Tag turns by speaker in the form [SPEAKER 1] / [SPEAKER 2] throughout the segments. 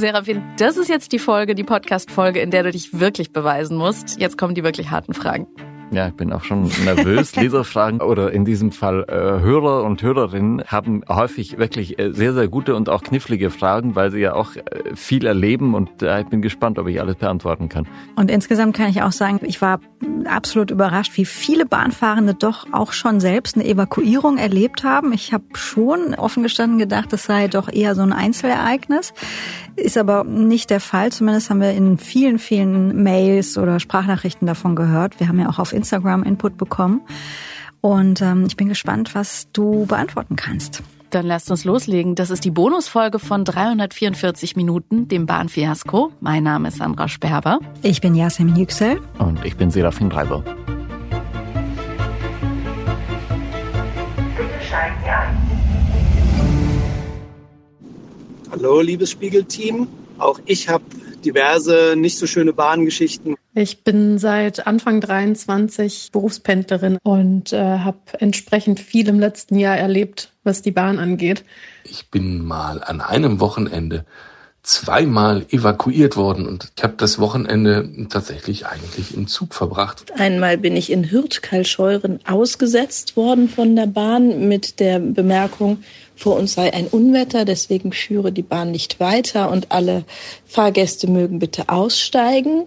[SPEAKER 1] Serafin, das ist jetzt die Folge, die Podcast-Folge, in der du dich wirklich beweisen musst. Jetzt kommen die wirklich harten Fragen.
[SPEAKER 2] Ja, ich bin auch schon nervös. Leserfragen oder in diesem Fall äh, Hörer und Hörerinnen haben häufig wirklich äh, sehr, sehr gute und auch knifflige Fragen, weil sie ja auch äh, viel erleben und äh, ich bin gespannt, ob ich alles beantworten kann.
[SPEAKER 3] Und insgesamt kann ich auch sagen, ich war absolut überrascht, wie viele Bahnfahrende doch auch schon selbst eine Evakuierung erlebt haben. Ich habe schon offen gestanden gedacht, das sei doch eher so ein Einzelereignis. Ist aber nicht der Fall. Zumindest haben wir in vielen, vielen Mails oder Sprachnachrichten davon gehört. Wir haben ja auch auf Instagram Input bekommen. Und ähm, ich bin gespannt, was du beantworten kannst.
[SPEAKER 1] Dann lasst uns loslegen. Das ist die Bonusfolge von 344 Minuten, dem Bahnfiasko. Mein Name ist Sandra Sperber.
[SPEAKER 3] Ich bin Yasemin Yüksel.
[SPEAKER 2] Und ich bin Serafin Reiber.
[SPEAKER 4] Hallo, liebes Spiegelteam. Auch ich habe diverse nicht so schöne Bahngeschichten.
[SPEAKER 5] Ich bin seit Anfang 23 Berufspendlerin und äh, habe entsprechend viel im letzten Jahr erlebt, was die Bahn angeht.
[SPEAKER 6] Ich bin mal an einem Wochenende zweimal evakuiert worden und ich habe das Wochenende tatsächlich eigentlich im Zug verbracht.
[SPEAKER 7] Einmal bin ich in Hürth-Kalscheuren ausgesetzt worden von der Bahn mit der Bemerkung, vor uns sei ein Unwetter, deswegen führe die Bahn nicht weiter und alle Fahrgäste mögen bitte aussteigen.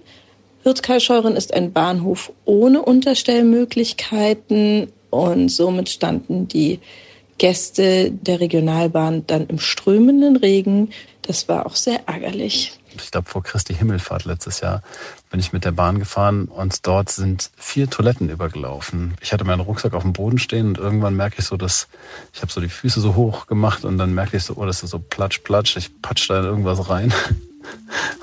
[SPEAKER 7] Hürth-Kalscheuren ist ein Bahnhof ohne Unterstellmöglichkeiten und somit standen die Gäste der Regionalbahn dann im strömenden Regen. Das war auch sehr ärgerlich.
[SPEAKER 8] Ich glaube, vor Christi Himmelfahrt letztes Jahr bin ich mit der Bahn gefahren und dort sind vier Toiletten übergelaufen. Ich hatte meinen Rucksack auf dem Boden stehen und irgendwann merke ich so, dass ich habe so die Füße so hoch gemacht und dann merke ich so, oh, das ist so platsch, platsch. Ich patsch da in irgendwas rein.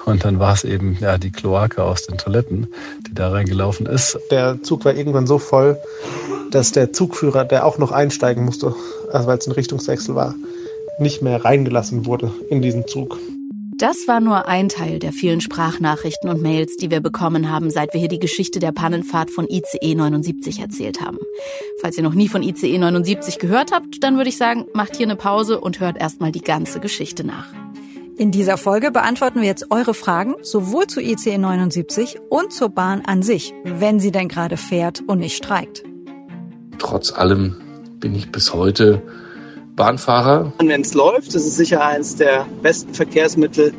[SPEAKER 8] Und dann war es eben ja die Kloake aus den Toiletten, die da reingelaufen ist.
[SPEAKER 9] Der Zug war irgendwann so voll, dass der Zugführer, der auch noch einsteigen musste, also weil es ein Richtungswechsel war, nicht mehr reingelassen wurde in diesen Zug.
[SPEAKER 1] Das war nur ein Teil der vielen Sprachnachrichten und Mails, die wir bekommen haben, seit wir hier die Geschichte der Pannenfahrt von ICE 79 erzählt haben. Falls ihr noch nie von ICE 79 gehört habt, dann würde ich sagen, macht hier eine Pause und hört erstmal die ganze Geschichte nach.
[SPEAKER 3] In dieser Folge beantworten wir jetzt eure Fragen, sowohl zu ICE 79 und zur Bahn an sich, wenn sie denn gerade fährt und nicht streikt.
[SPEAKER 6] Trotz allem bin ich bis heute Bahnfahrer.
[SPEAKER 4] Wenn es läuft, ist es sicher eines der besten Verkehrsmittel,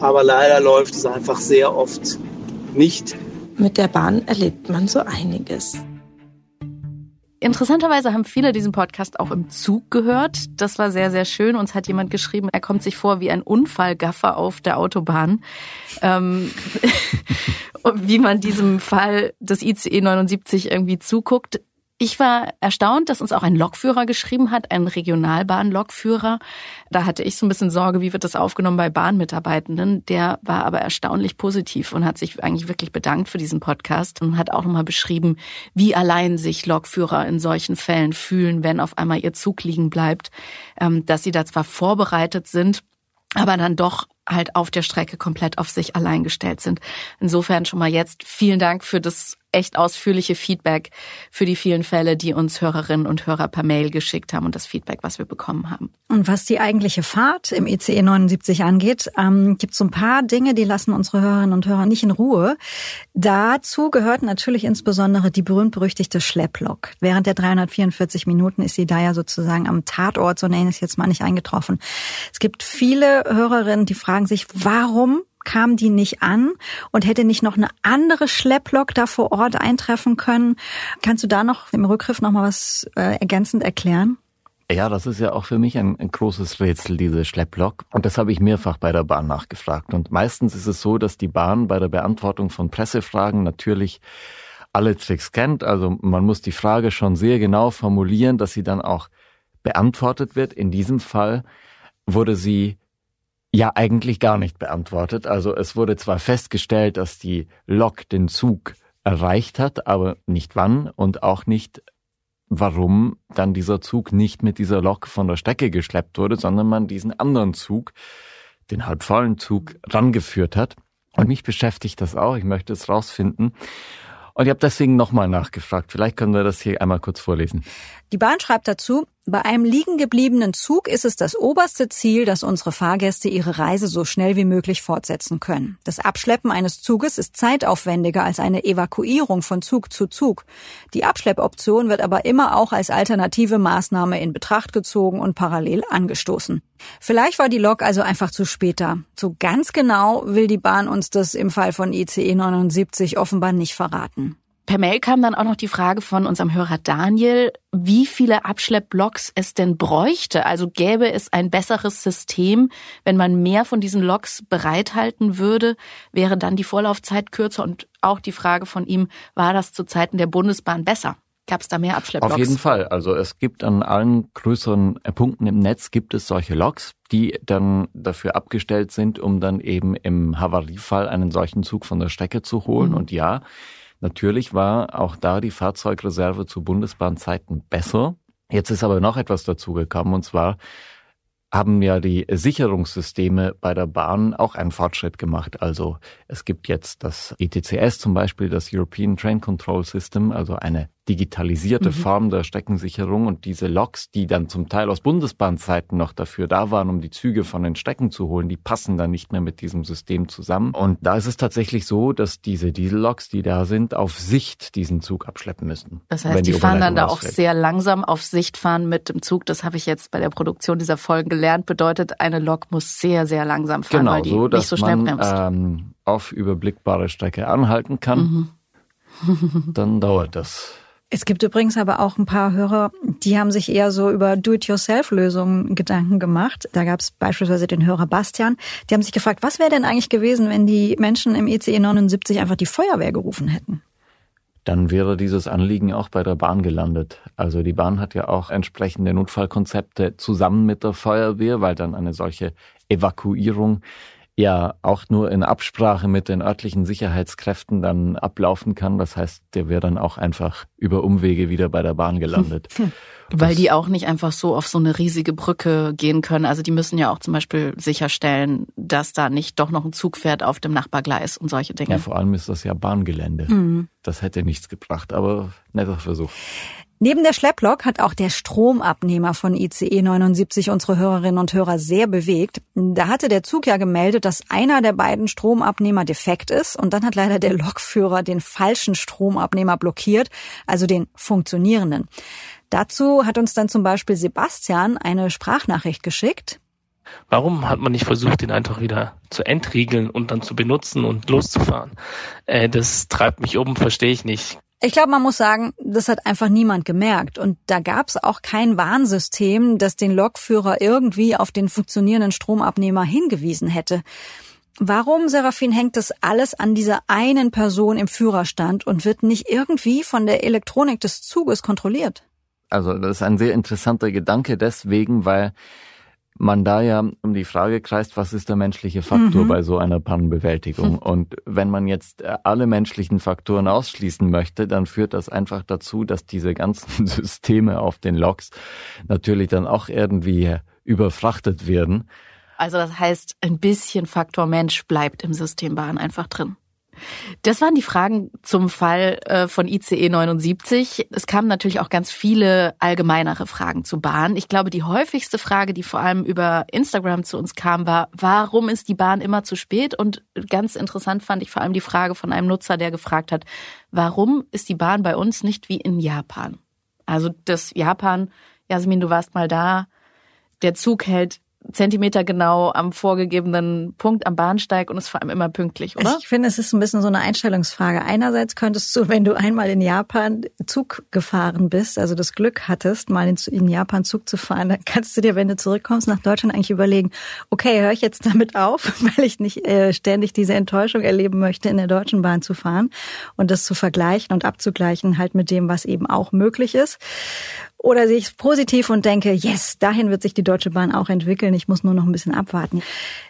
[SPEAKER 4] aber leider läuft es einfach sehr oft nicht.
[SPEAKER 7] Mit der Bahn erlebt man so einiges.
[SPEAKER 1] Interessanterweise haben viele diesen Podcast auch im Zug gehört. Das war sehr, sehr schön. Uns hat jemand geschrieben, er kommt sich vor wie ein Unfallgaffer auf der Autobahn. Ähm, wie man diesem Fall des ICE 79 irgendwie zuguckt. Ich war erstaunt, dass uns auch ein Lokführer geschrieben hat, ein Regionalbahn-Lokführer. Da hatte ich so ein bisschen Sorge, wie wird das aufgenommen bei Bahnmitarbeitenden. Der war aber erstaunlich positiv und hat sich eigentlich wirklich bedankt für diesen Podcast und hat auch nochmal beschrieben, wie allein sich Lokführer in solchen Fällen fühlen, wenn auf einmal ihr Zug liegen bleibt, ähm, dass sie da zwar vorbereitet sind, aber dann doch halt auf der Strecke komplett auf sich allein gestellt sind. Insofern schon mal jetzt vielen Dank für das echt ausführliche Feedback für die vielen Fälle, die uns Hörerinnen und Hörer per Mail geschickt haben und das Feedback, was wir bekommen haben.
[SPEAKER 3] Und was die eigentliche Fahrt im ICE 79 angeht, ähm, gibt es so ein paar Dinge, die lassen unsere Hörerinnen und Hörer nicht in Ruhe. Dazu gehört natürlich insbesondere die berühmt-berüchtigte Schlepplok. Während der 344 Minuten ist sie da ja sozusagen am Tatort, so nenne ich es jetzt mal, nicht eingetroffen. Es gibt viele Hörerinnen, die fragen sich, warum kam die nicht an und hätte nicht noch eine andere Schlepplok da vor Ort eintreffen können. Kannst du da noch im Rückgriff noch mal was äh, ergänzend erklären?
[SPEAKER 2] Ja, das ist ja auch für mich ein, ein großes Rätsel, diese Schlepplok. Und das habe ich mehrfach bei der Bahn nachgefragt. Und meistens ist es so, dass die Bahn bei der Beantwortung von Pressefragen natürlich alle Tricks kennt. Also man muss die Frage schon sehr genau formulieren, dass sie dann auch beantwortet wird. In diesem Fall wurde sie ja, eigentlich gar nicht beantwortet. Also es wurde zwar festgestellt, dass die Lok den Zug erreicht hat, aber nicht wann und auch nicht, warum dann dieser Zug nicht mit dieser Lok von der Strecke geschleppt wurde, sondern man diesen anderen Zug, den halbvollen Zug, rangeführt hat. Und mich beschäftigt das auch. Ich möchte es rausfinden. Und ich habe deswegen nochmal nachgefragt. Vielleicht können wir das hier einmal kurz vorlesen.
[SPEAKER 3] Die Bahn schreibt dazu, Bei einem liegen gebliebenen Zug ist es das oberste Ziel, dass unsere Fahrgäste ihre Reise so schnell wie möglich fortsetzen können. Das Abschleppen eines Zuges ist zeitaufwendiger als eine Evakuierung von Zug zu Zug. Die Abschleppoption wird aber immer auch als alternative Maßnahme in Betracht gezogen und parallel angestoßen. Vielleicht war die Lok also einfach zu spät da. So ganz genau will die Bahn uns das im Fall von ICE 79 offenbar nicht verraten.
[SPEAKER 1] Per Mail kam dann auch noch die Frage von unserem Hörer Daniel, wie viele Abschleppblocks es denn bräuchte. Also gäbe es ein besseres System, wenn man mehr von diesen Loks bereithalten würde, wäre dann die Vorlaufzeit kürzer. Und auch die Frage von ihm, war das zu Zeiten der Bundesbahn besser? Gab es da mehr Abschlepploks?
[SPEAKER 2] Auf jeden Fall. Also es gibt an allen größeren Punkten im Netz gibt es solche Loks, die dann dafür abgestellt sind, um dann eben im Havariefall einen solchen Zug von der Strecke zu holen. Mhm. Und ja, Natürlich war auch da die Fahrzeugreserve zu Bundesbahnzeiten besser. Jetzt ist aber noch etwas dazugekommen und zwar haben ja die Sicherungssysteme bei der Bahn auch einen Fortschritt gemacht. Also es gibt jetzt das ETCS zum Beispiel, das European Train Control System, also eine digitalisierte mhm. Form der Streckensicherung und diese Loks, die dann zum Teil aus Bundesbahnzeiten noch dafür da waren, um die Züge von den Strecken zu holen, die passen dann nicht mehr mit diesem System zusammen. Und da ist es tatsächlich so, dass diese Dieselloks, die da sind, auf Sicht diesen Zug abschleppen müssen.
[SPEAKER 1] Das heißt, die, die fahren dann da auch sehr langsam auf Sicht fahren mit dem Zug. Das habe ich jetzt bei der Produktion dieser Folgen gelernt. Bedeutet, eine Lok muss sehr, sehr langsam fahren,
[SPEAKER 2] genau,
[SPEAKER 1] weil die
[SPEAKER 2] so,
[SPEAKER 1] nicht so schnell
[SPEAKER 2] man,
[SPEAKER 1] bremst.
[SPEAKER 2] Ähm, auf überblickbare Strecke anhalten kann. Mhm. dann dauert das.
[SPEAKER 3] Es gibt übrigens aber auch ein paar Hörer, die haben sich eher so über Do-it-yourself-Lösungen Gedanken gemacht. Da gab es beispielsweise den Hörer Bastian. Die haben sich gefragt, was wäre denn eigentlich gewesen, wenn die Menschen im ECE 79 einfach die Feuerwehr gerufen hätten?
[SPEAKER 2] Dann wäre dieses Anliegen auch bei der Bahn gelandet. Also die Bahn hat ja auch entsprechende Notfallkonzepte zusammen mit der Feuerwehr, weil dann eine solche Evakuierung ja auch nur in Absprache mit den örtlichen Sicherheitskräften dann ablaufen kann. Das heißt, der wäre dann auch einfach über Umwege wieder bei der Bahn gelandet.
[SPEAKER 1] Weil die auch nicht einfach so auf so eine riesige Brücke gehen können. Also die müssen ja auch zum Beispiel sicherstellen, dass da nicht doch noch ein Zug fährt auf dem Nachbargleis und solche Dinge.
[SPEAKER 2] Ja, vor allem ist das ja Bahngelände. Mhm. Das hätte nichts gebracht, aber netter Versuch.
[SPEAKER 3] Neben der Schlepplok hat auch der Stromabnehmer von ICE 79 unsere Hörerinnen und Hörer sehr bewegt. Da hatte der Zug ja gemeldet, dass einer der beiden Stromabnehmer defekt ist und dann hat leider der Lokführer den falschen Stromabnehmer blockiert, also den funktionierenden. Dazu hat uns dann zum Beispiel Sebastian eine Sprachnachricht geschickt.
[SPEAKER 10] Warum hat man nicht versucht, den einfach wieder zu entriegeln und dann zu benutzen und loszufahren? Äh, das treibt mich um, verstehe ich nicht.
[SPEAKER 3] Ich glaube, man muss sagen, das hat einfach niemand gemerkt. Und da gab es auch kein Warnsystem, das den Lokführer irgendwie auf den funktionierenden Stromabnehmer hingewiesen hätte. Warum, Serafin, hängt das alles an dieser einen Person im Führerstand und wird nicht irgendwie von der Elektronik des Zuges kontrolliert?
[SPEAKER 2] Also das ist ein sehr interessanter Gedanke deswegen, weil man da ja um die Frage kreist, was ist der menschliche Faktor mhm. bei so einer Pannenbewältigung? Mhm. Und wenn man jetzt äh, alle menschlichen Faktoren ausschließen möchte, dann führt das einfach dazu, dass diese ganzen Systeme auf den Loks natürlich dann auch irgendwie überfrachtet werden.
[SPEAKER 1] Also das heißt, ein bisschen Faktor Mensch bleibt im Systembahn einfach drin. Das waren die Fragen zum Fall äh, von ICE 79. Es kamen natürlich auch ganz viele allgemeinere Fragen zu Bahn. Ich glaube, die häufigste Frage, die vor allem über Instagram zu uns kam, war, warum ist die Bahn immer zu spät? Und ganz interessant fand ich vor allem die Frage von einem Nutzer, der gefragt hat, warum ist die Bahn bei uns nicht wie in Japan? Also das Japan, Jasmin, du warst mal da, der Zug hält Zentimeter genau am vorgegebenen Punkt am Bahnsteig und ist vor allem immer pünktlich, oder?
[SPEAKER 3] Ich finde, es ist ein bisschen so eine Einstellungsfrage. Einerseits könntest du, wenn du einmal in Japan Zug gefahren bist, also das Glück hattest, mal in Japan Zug zu fahren, dann kannst du dir, wenn du zurückkommst nach Deutschland, eigentlich überlegen, okay, höre ich jetzt damit auf, weil ich nicht äh, ständig diese Enttäuschung erleben möchte, in der Deutschen Bahn zu fahren und das zu vergleichen und abzugleichen halt mit dem, was eben auch möglich ist. Oder sehe ich es positiv und denke, yes, dahin wird sich die Deutsche Bahn auch entwickeln. Ich muss nur noch ein bisschen abwarten.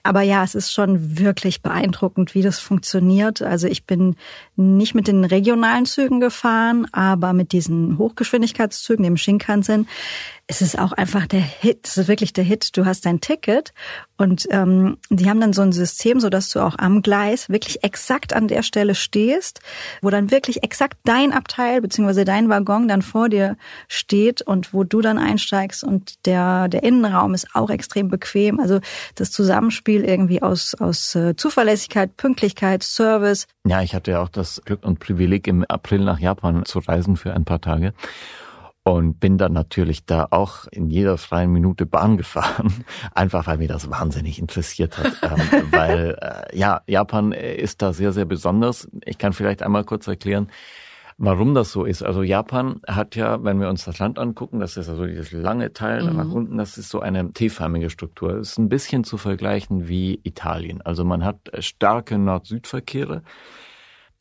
[SPEAKER 3] Aber ja, es ist schon wirklich beeindruckend, wie das funktioniert. Also ich bin nicht mit den regionalen Zügen gefahren, aber mit diesen Hochgeschwindigkeitszügen, dem Shinkansen. Es ist auch einfach der Hit. Es ist wirklich der Hit. Du hast dein Ticket und ähm, die haben dann so ein System, so dass du auch am Gleis wirklich exakt an der Stelle stehst, wo dann wirklich exakt dein Abteil beziehungsweise dein Waggon dann vor dir steht und wo du dann einsteigst und der der Innenraum ist auch extrem bequem. Also das Zusammenspiel irgendwie aus aus äh, Zuverlässigkeit, Pünktlichkeit, Service.
[SPEAKER 2] Ja, ich hatte ja auch das Glück und Privileg im April nach Japan zu reisen für ein paar Tage und bin dann natürlich da auch in jeder freien Minute Bahn gefahren, einfach weil mir das wahnsinnig interessiert hat, ähm, weil äh, ja, Japan ist da sehr, sehr besonders. Ich kann vielleicht einmal kurz erklären, warum das so ist. Also Japan hat ja, wenn wir uns das Land angucken, das ist also dieses lange Teil mhm. nach unten, das ist so eine T-förmige Struktur. Das ist ein bisschen zu vergleichen wie Italien. Also man hat starke Nord-Süd-Verkehre.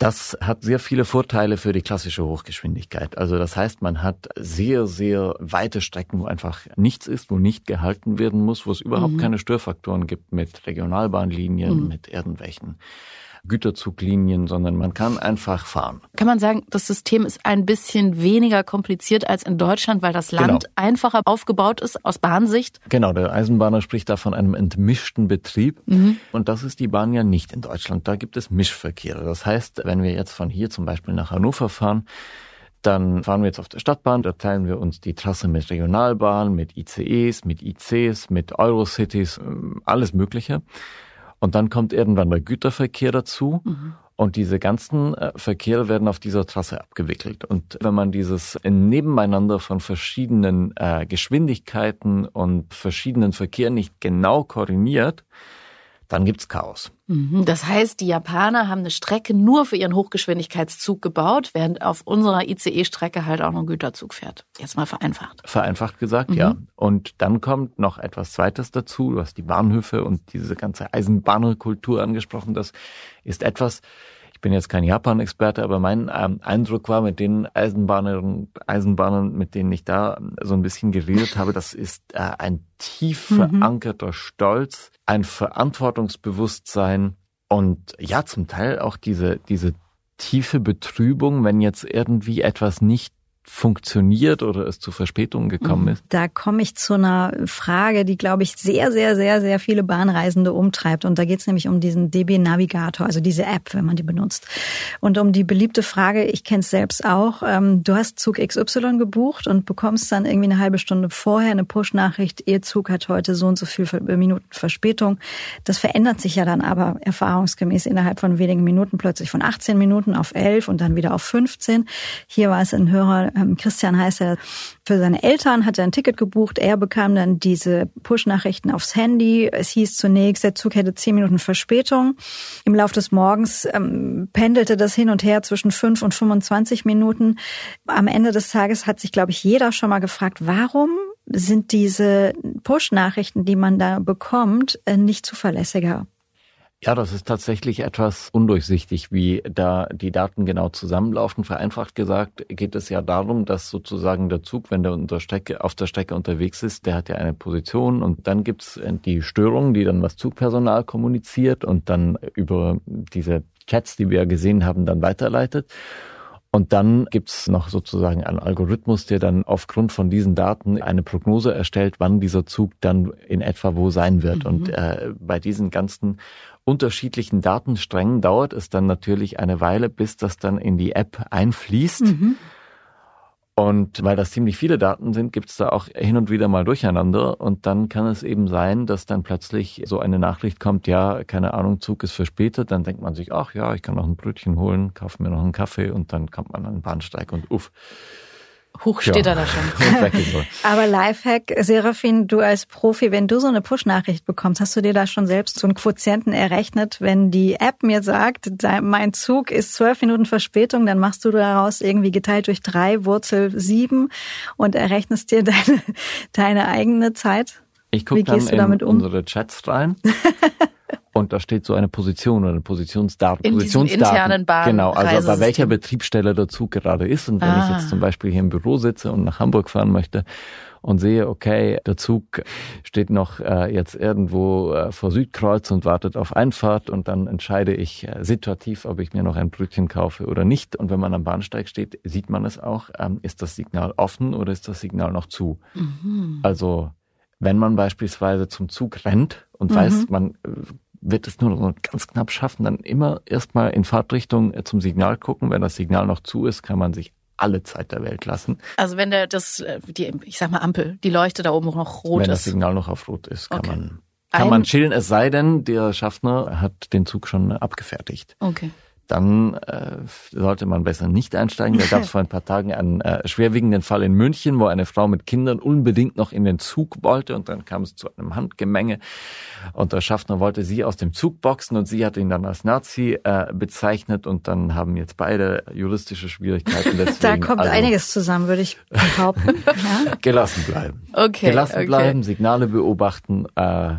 [SPEAKER 2] Das hat sehr viele Vorteile für die klassische Hochgeschwindigkeit. Also das heißt, man hat sehr, sehr weite Strecken, wo einfach nichts ist, wo nicht gehalten werden muss, wo es überhaupt mhm. keine Störfaktoren gibt mit Regionalbahnlinien, mhm. mit irgendwelchen Güterzuglinien, sondern man kann einfach fahren.
[SPEAKER 1] Kann man sagen, das System ist ein bisschen weniger kompliziert als in Deutschland, weil das Land genau. einfacher aufgebaut ist aus Bahnsicht?
[SPEAKER 2] Genau, der Eisenbahner spricht da von einem entmischten Betrieb. Mhm. Und das ist die Bahn ja nicht in Deutschland. Da gibt es Mischverkehre. Das heißt, wenn wir jetzt von hier zum Beispiel nach Hannover fahren, dann fahren wir jetzt auf der Stadtbahn, da teilen wir uns die Trasse mit Regionalbahn, mit ICEs, mit ICs, mit Eurocities, ähm, alles Mögliche. Und dann kommt irgendwann der Güterverkehr dazu. Mhm. Und diese ganzen äh, Verkehre werden auf dieser Trasse abgewickelt. Und wenn man dieses Nebeneinander von verschiedenen äh, Geschwindigkeiten und verschiedenen Verkehren nicht genau koordiniert, dann gibt's Chaos.
[SPEAKER 1] Mhm. Das heißt, die Japaner haben eine Strecke nur für ihren Hochgeschwindigkeitszug gebaut, während auf unserer ICE-Strecke halt auch noch ein Güterzug fährt. Jetzt mal vereinfacht.
[SPEAKER 2] Vereinfacht gesagt, mhm. ja. Und dann kommt noch etwas Zweites dazu. Du hast die Bahnhöfe und diese ganze Eisenbahnerkultur angesprochen. Das ist etwas, ich bin jetzt kein Japan-Experte, aber mein ähm, Eindruck war mit den Eisenbahnern, Eisenbahnern, mit denen ich da so ein bisschen geredet habe, das ist äh, ein tief mhm. verankerter Stolz, ein Verantwortungsbewusstsein und ja, zum Teil auch diese, diese tiefe Betrübung, wenn jetzt irgendwie etwas nicht funktioniert oder es zu Verspätungen gekommen mhm. ist?
[SPEAKER 3] Da komme ich zu einer Frage, die, glaube ich, sehr, sehr, sehr, sehr viele Bahnreisende umtreibt. Und da geht es nämlich um diesen DB Navigator, also diese App, wenn man die benutzt. Und um die beliebte Frage, ich kenne es selbst auch, ähm, du hast Zug XY gebucht und bekommst dann irgendwie eine halbe Stunde vorher eine Push-Nachricht, Ihr Zug hat heute so und so viel Minuten Verspätung. Das verändert sich ja dann aber erfahrungsgemäß innerhalb von wenigen Minuten plötzlich von 18 Minuten auf 11 und dann wieder auf 15. Hier war es ein Hörer Christian heißt er, für seine Eltern hat er ein Ticket gebucht. Er bekam dann diese Push-Nachrichten aufs Handy. Es hieß zunächst, der Zug hätte zehn Minuten Verspätung. Im Laufe des Morgens ähm, pendelte das hin und her zwischen fünf und 25 Minuten. Am Ende des Tages hat sich, glaube ich, jeder schon mal gefragt, warum sind diese Push-Nachrichten, die man da bekommt, äh, nicht zuverlässiger?
[SPEAKER 2] Ja, das ist tatsächlich etwas undurchsichtig, wie da die Daten genau zusammenlaufen. Vereinfacht gesagt geht es ja darum, dass sozusagen der Zug, wenn der unter Strecke, auf der Strecke unterwegs ist, der hat ja eine Position und dann gibt's die Störung, die dann was Zugpersonal kommuniziert und dann über diese Chats, die wir gesehen haben, dann weiterleitet. Und dann gibt's noch sozusagen einen Algorithmus, der dann aufgrund von diesen Daten eine Prognose erstellt, wann dieser Zug dann in etwa wo sein wird. Mhm. Und äh, bei diesen ganzen unterschiedlichen Datensträngen dauert es dann natürlich eine Weile, bis das dann in die App einfließt. Mhm. Und weil das ziemlich viele Daten sind, gibt es da auch hin und wieder mal Durcheinander. Und dann kann es eben sein, dass dann plötzlich so eine Nachricht kommt, ja, keine Ahnung, Zug ist verspätet. Dann denkt man sich, ach ja, ich kann noch ein Brötchen holen, kaufe mir noch einen Kaffee und dann kommt man an den Bahnsteig und uff.
[SPEAKER 1] Hoch steht ja. er da schon.
[SPEAKER 3] Aber Lifehack, Serafin, du als Profi, wenn du so eine Push-Nachricht bekommst, hast du dir da schon selbst so einen Quotienten errechnet? Wenn die App mir sagt, mein Zug ist zwölf Minuten Verspätung, dann machst du daraus irgendwie geteilt durch drei, Wurzel sieben und errechnest dir deine, deine eigene Zeit?
[SPEAKER 2] Ich gucke dann in um? unsere Chats rein und da steht so eine Position oder eine Positionsdaten.
[SPEAKER 1] In
[SPEAKER 2] Positionsdaten.
[SPEAKER 1] internen Bahn
[SPEAKER 2] Genau, also bei welcher Betriebsstelle der Zug gerade ist. Und wenn
[SPEAKER 1] Ah.
[SPEAKER 2] ich jetzt zum Beispiel hier im Büro sitze und nach Hamburg fahren möchte und sehe, okay, der Zug steht noch äh, jetzt irgendwo äh, vor Südkreuz und wartet auf Einfahrt und dann entscheide ich äh, situativ, ob ich mir noch ein Brötchen kaufe oder nicht. Und wenn man am Bahnsteig steht, sieht man es auch, ähm, ist das Signal offen oder ist das Signal noch zu?
[SPEAKER 1] Mhm.
[SPEAKER 2] Also wenn man beispielsweise zum Zug rennt und
[SPEAKER 1] Mhm.
[SPEAKER 2] weiß, man äh, wird es nur noch ganz knapp schaffen, dann immer erstmal in Fahrtrichtung äh, zum Signal gucken. Wenn das Signal noch zu ist, kann man sich alle Zeit der Welt lassen,
[SPEAKER 1] Also wenn der das, äh, die, ich sag mal Ampel, die Leuchte da oben noch rot
[SPEAKER 2] wenn das
[SPEAKER 1] ist.
[SPEAKER 2] Signal noch auf Rot ist, kann
[SPEAKER 1] Okay.
[SPEAKER 2] man kann
[SPEAKER 1] Ein-
[SPEAKER 2] man chillen, es sei denn, der Schaffner hat den Zug schon abgefertigt.
[SPEAKER 1] Okay.
[SPEAKER 2] Dann äh, sollte man besser nicht einsteigen. Da gab es vor ein paar Tagen einen äh, schwerwiegenden Fall in München, wo eine Frau mit Kindern unbedingt noch in den Zug wollte und dann kam es zu einem Handgemenge und der Schaffner wollte sie aus dem Zug boxen und sie hat ihn dann als Nazi äh, bezeichnet und dann haben jetzt beide juristische Schwierigkeiten. Deswegen,
[SPEAKER 3] Da kommt
[SPEAKER 2] also,
[SPEAKER 3] einiges zusammen, würde ich behaupten. ja.
[SPEAKER 2] Gelassen bleiben.
[SPEAKER 1] Okay.
[SPEAKER 2] Gelassen
[SPEAKER 1] okay.
[SPEAKER 2] bleiben, Signale beobachten. Äh,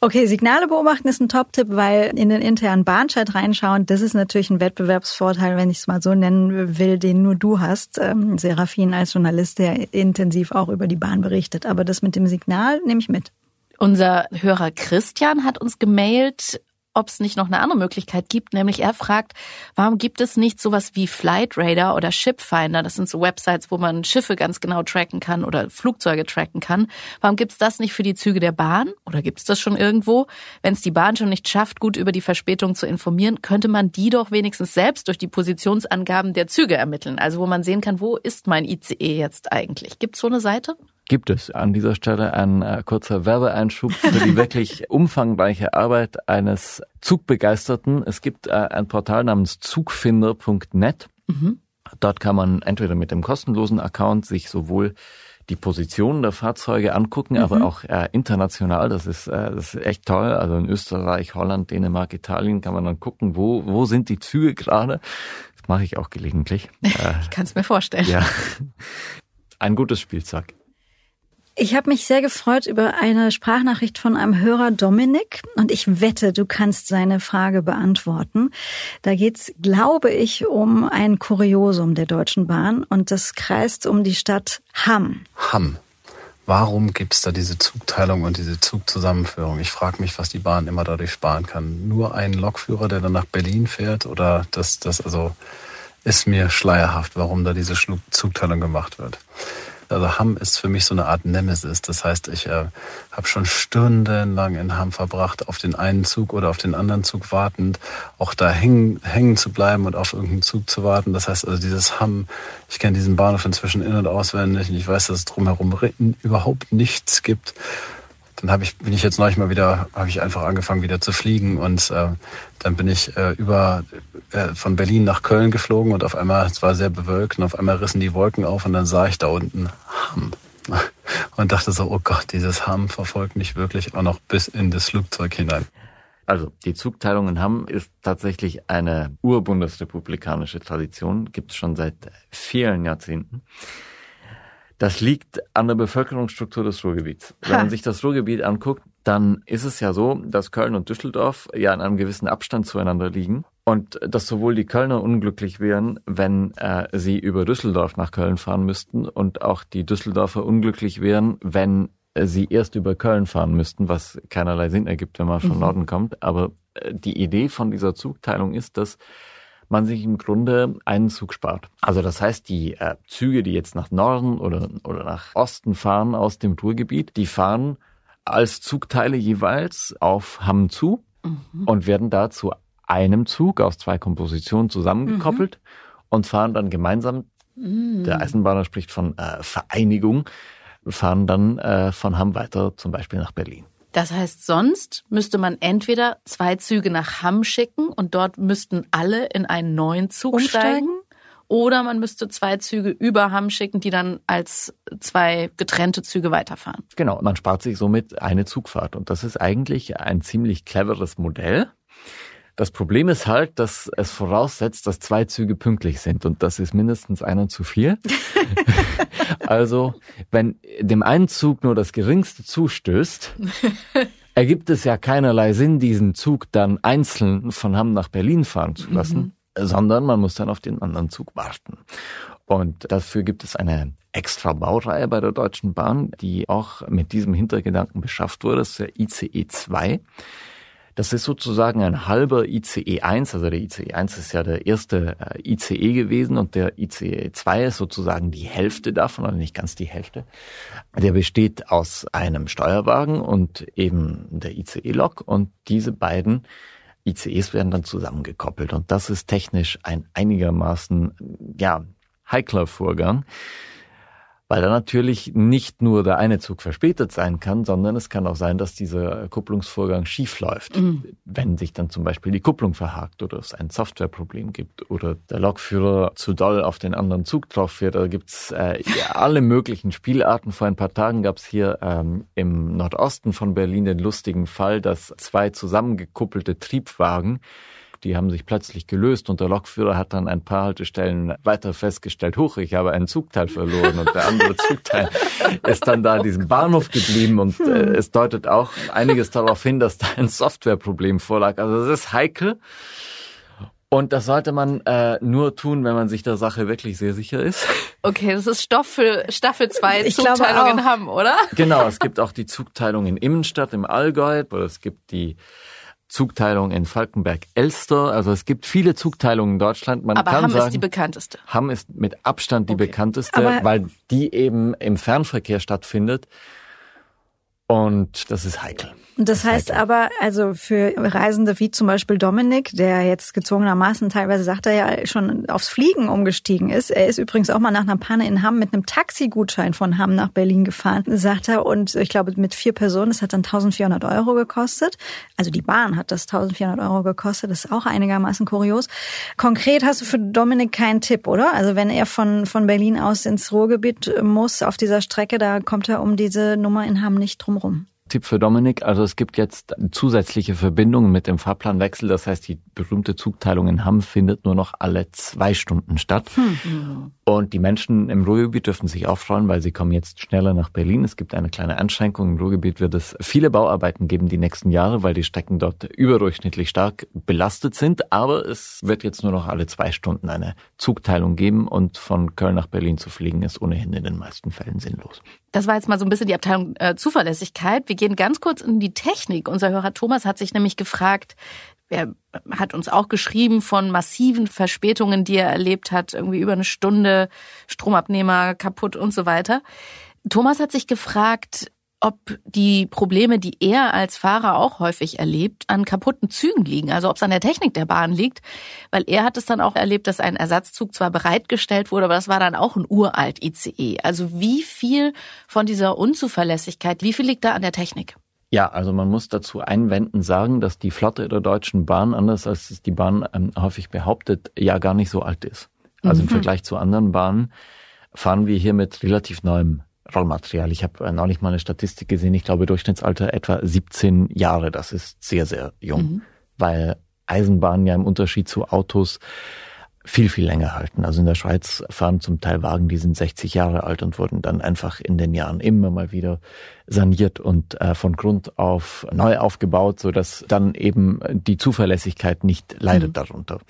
[SPEAKER 3] Okay, Signale beobachten ist ein Top-Tipp, weil in den internen Bahnchat reinschauen, das ist natürlich ein Wettbewerbsvorteil, wenn ich es mal so nennen will, den nur du hast. Ähm, Serafin als Journalist, der intensiv auch über die Bahn berichtet. Aber das mit dem Signal nehme ich mit.
[SPEAKER 1] Unser Hörer Christian hat uns gemailt, ob es nicht noch eine andere Möglichkeit gibt, nämlich er fragt, warum gibt es nicht sowas wie Flight Radar oder Shipfinder? Das sind so Websites, wo man Schiffe ganz genau tracken kann oder Flugzeuge tracken kann. Warum gibt es das nicht für die Züge der Bahn? Oder gibt es das schon irgendwo? Wenn es die Bahn schon nicht schafft, gut über die Verspätung zu informieren, könnte man die doch wenigstens selbst durch die Positionsangaben der Züge ermitteln. Also wo man sehen kann, wo ist mein ICE jetzt eigentlich? Gibt es so eine Seite?
[SPEAKER 2] Gibt es an dieser Stelle ein äh, kurzer Werbeeinschub für die wirklich umfangreiche Arbeit eines Zugbegeisterten. Es gibt äh, ein Portal namens zugfinder.net.
[SPEAKER 1] Mhm.
[SPEAKER 2] Dort kann man entweder mit dem kostenlosen Account sich sowohl die Positionen der Fahrzeuge angucken, aber auch äh, international. Das ist, äh, das ist echt toll. Also in Österreich, Holland, Dänemark, Italien kann man dann gucken, wo, wo sind die Züge gerade. Das mache ich auch gelegentlich.
[SPEAKER 1] Ich kann es mir vorstellen.
[SPEAKER 2] ja, ein gutes Spielzeug.
[SPEAKER 3] Ich habe mich sehr gefreut über eine Sprachnachricht von einem Hörer Dominik und ich wette, du kannst seine Frage beantworten. Da geht's, glaube ich, um ein Kuriosum der Deutschen Bahn und das kreist um die Stadt Hamm.
[SPEAKER 8] Hamm. Warum gibt's da diese Zugteilung und diese Zugzusammenführung? Ich frage mich, was die Bahn immer dadurch sparen kann. Nur ein Lokführer, der dann nach Berlin fährt oder das, das also ist mir schleierhaft, warum da diese Zugteilung gemacht wird. Also Hamm ist für mich so eine Art Nemesis. Das heißt, ich äh, habe schon stundenlang in Hamm verbracht, auf den einen Zug oder auf den anderen Zug wartend, auch da hängen, hängen zu bleiben und auf irgendeinen Zug zu warten. Das heißt also dieses Hamm, ich kenne diesen Bahnhof inzwischen in- und auswendig und ich weiß, dass es drumherum überhaupt nichts gibt. Dann habe ich, bin ich jetzt neulich mal wieder, habe ich einfach angefangen wieder zu fliegen und äh, dann bin ich äh, über äh, von Berlin nach Köln geflogen und auf einmal, es war sehr bewölkt und auf einmal rissen die Wolken auf und dann sah ich da unten Hamm und dachte so, oh Gott, dieses Hamm verfolgt mich wirklich auch noch bis in das Flugzeug hinein.
[SPEAKER 2] Also die Zugteilung in Hamm ist tatsächlich eine urbundesrepublikanische Tradition, gibt es schon seit vielen Jahrzehnten. Das liegt an der Bevölkerungsstruktur des Ruhrgebiets. Wenn man sich das Ruhrgebiet anguckt, dann ist es ja so, dass Köln und Düsseldorf ja in einem gewissen Abstand zueinander liegen und dass sowohl die Kölner unglücklich wären, wenn äh, sie über Düsseldorf nach Köln fahren müssten und auch die Düsseldorfer unglücklich wären, wenn äh, sie erst über Köln fahren müssten, was keinerlei Sinn ergibt, wenn man von
[SPEAKER 1] Mhm.
[SPEAKER 2] Norden kommt. Aber äh, die Idee von dieser Zugteilung ist, dass man sich im Grunde einen Zug spart. Also das heißt, die äh, Züge, die jetzt nach Norden oder, oder nach Osten fahren aus dem Ruhrgebiet, die fahren als Zugteile jeweils auf Hamm zu
[SPEAKER 1] Mhm.
[SPEAKER 2] und werden da zu einem Zug aus zwei Kompositionen zusammengekoppelt und fahren dann gemeinsam,
[SPEAKER 1] Mhm.
[SPEAKER 2] der Eisenbahner spricht von äh, Vereinigung, fahren dann äh, von Hamm weiter zum Beispiel nach Berlin.
[SPEAKER 1] Das heißt, sonst müsste man entweder zwei Züge nach Hamm schicken und dort müssten alle in einen neuen Zug
[SPEAKER 3] Umsteigen?
[SPEAKER 1] steigen. Oder man müsste zwei Züge über Hamm schicken, die dann als zwei getrennte Züge weiterfahren.
[SPEAKER 2] Genau, man spart sich somit eine Zugfahrt. Und das ist eigentlich ein ziemlich cleveres Modell. Das Problem ist halt, dass es voraussetzt, dass zwei Züge pünktlich sind und das ist mindestens einer zu viel. also, wenn dem einen Zug nur das geringste zustößt, ergibt es ja keinerlei Sinn, diesen Zug dann einzeln von Hamm nach Berlin fahren zu lassen, mhm. sondern man muss dann auf den anderen Zug warten. Und dafür gibt es eine extra Baureihe bei der Deutschen Bahn, die auch mit diesem Hintergedanken beschafft wurde. Das ist der ICE 2. Das ist sozusagen ein halber ICE 1, also der ICE 1 ist ja der erste äh, ICE gewesen und der ICE 2 ist sozusagen die Hälfte davon, also nicht ganz die Hälfte. Der besteht aus einem Steuerwagen und eben der ICE-Lok und diese beiden ICEs werden dann zusammengekoppelt. Und das ist technisch ein einigermaßen, ja, heikler Vorgang weil da natürlich nicht nur der eine Zug verspätet sein kann, sondern es kann auch sein, dass dieser Kupplungsvorgang schief läuft, mhm. wenn sich dann zum Beispiel die Kupplung verhakt oder es ein Softwareproblem gibt oder der Lokführer zu doll auf den anderen Zug drauf fährt. Da gibt's äh, alle möglichen Spielarten. Vor ein paar Tagen gab's hier ähm, im Nordosten von Berlin den lustigen Fall, dass zwei zusammengekuppelte Triebwagen die haben sich plötzlich gelöst und der Lokführer hat dann ein paar Haltestellen weiter festgestellt, huch, ich habe einen Zugteil verloren und der andere Zugteil ist dann da in diesem Bahnhof geblieben und äh, hm. es deutet auch einiges darauf hin, dass da ein Softwareproblem vorlag. Also das ist heikel. Und das sollte man äh, nur tun, wenn man sich der Sache wirklich sehr sicher ist.
[SPEAKER 1] Okay, das ist Stoff für Staffel 2 Zugteilungen haben, oder?
[SPEAKER 2] Genau, es gibt auch die Zugteilung in Immenstadt im Allgäu, oder es gibt die Zugteilung in Falkenberg-Elster. Also es gibt viele Zugteilungen in Deutschland.
[SPEAKER 1] Man Aber kann Hamm sagen, ist die bekannteste.
[SPEAKER 2] Hamm ist mit Abstand die okay. bekannteste, Aber weil die eben im Fernverkehr stattfindet. Und das ist heikel.
[SPEAKER 3] Das heißt aber, also für Reisende wie zum Beispiel Dominik, der jetzt gezwungenermaßen teilweise sagt er ja schon aufs Fliegen umgestiegen ist. Er ist übrigens auch mal nach einer Panne in Hamm mit einem Taxigutschein von Hamm nach Berlin gefahren, sagt er. Und ich glaube, mit vier Personen, das hat dann 1400 Euro gekostet. Also die Bahn hat das 1400 Euro gekostet. Das ist auch einigermaßen kurios. Konkret hast du für Dominik keinen Tipp, oder? Also wenn er von, von Berlin aus ins Ruhrgebiet muss auf dieser Strecke, da kommt er um diese Nummer in Hamm nicht drum rum.
[SPEAKER 2] Tipp für Dominik. Also es gibt jetzt zusätzliche Verbindungen mit dem Fahrplanwechsel. Das heißt, die berühmte Zugteilung in Hamm findet nur noch alle zwei Stunden statt. Hm. Und die Menschen im Ruhrgebiet dürfen sich auch freuen, weil sie kommen jetzt schneller nach Berlin. Es gibt eine kleine Einschränkung. Im Ruhrgebiet wird es viele Bauarbeiten geben die nächsten Jahre, weil die Strecken dort überdurchschnittlich stark belastet sind. Aber es wird jetzt nur noch alle zwei Stunden eine Zugteilung geben und von Köln nach Berlin zu fliegen ist ohnehin in den meisten Fällen sinnlos.
[SPEAKER 1] Das war jetzt mal so ein bisschen die Abteilung äh, Zuverlässigkeit. Wir gehen ganz kurz in die Technik. Unser Hörer Thomas hat sich nämlich gefragt, er hat uns auch geschrieben von massiven Verspätungen, die er erlebt hat, irgendwie über eine Stunde, Stromabnehmer kaputt und so weiter. Thomas hat sich gefragt, ob die Probleme, die er als Fahrer auch häufig erlebt, an kaputten Zügen liegen, also ob es an der Technik der Bahn liegt, weil er hat es dann auch erlebt, dass ein Ersatzzug zwar bereitgestellt wurde, aber das war dann auch ein uralt ICE. Also wie viel von dieser Unzuverlässigkeit, wie viel liegt da an der Technik?
[SPEAKER 2] Ja, also man muss dazu einwenden sagen, dass die Flotte der Deutschen Bahn, anders als es die Bahn ähm, häufig behauptet, ja gar nicht so alt ist. Also mhm. im Vergleich zu anderen Bahnen fahren wir hier mit relativ neuem Rollmaterial. Ich habe äh, neulich mal eine Statistik gesehen, ich glaube Durchschnittsalter etwa 17 Jahre. Das ist sehr, sehr jung, mhm. weil Eisenbahnen ja im Unterschied zu Autos viel, viel länger halten. Also in der Schweiz fahren zum Teil Wagen, die sind 60 Jahre alt und wurden dann einfach in den Jahren immer mal wieder saniert und äh, von Grund auf neu aufgebaut, so dass dann eben die Zuverlässigkeit nicht leidet mhm. darunter.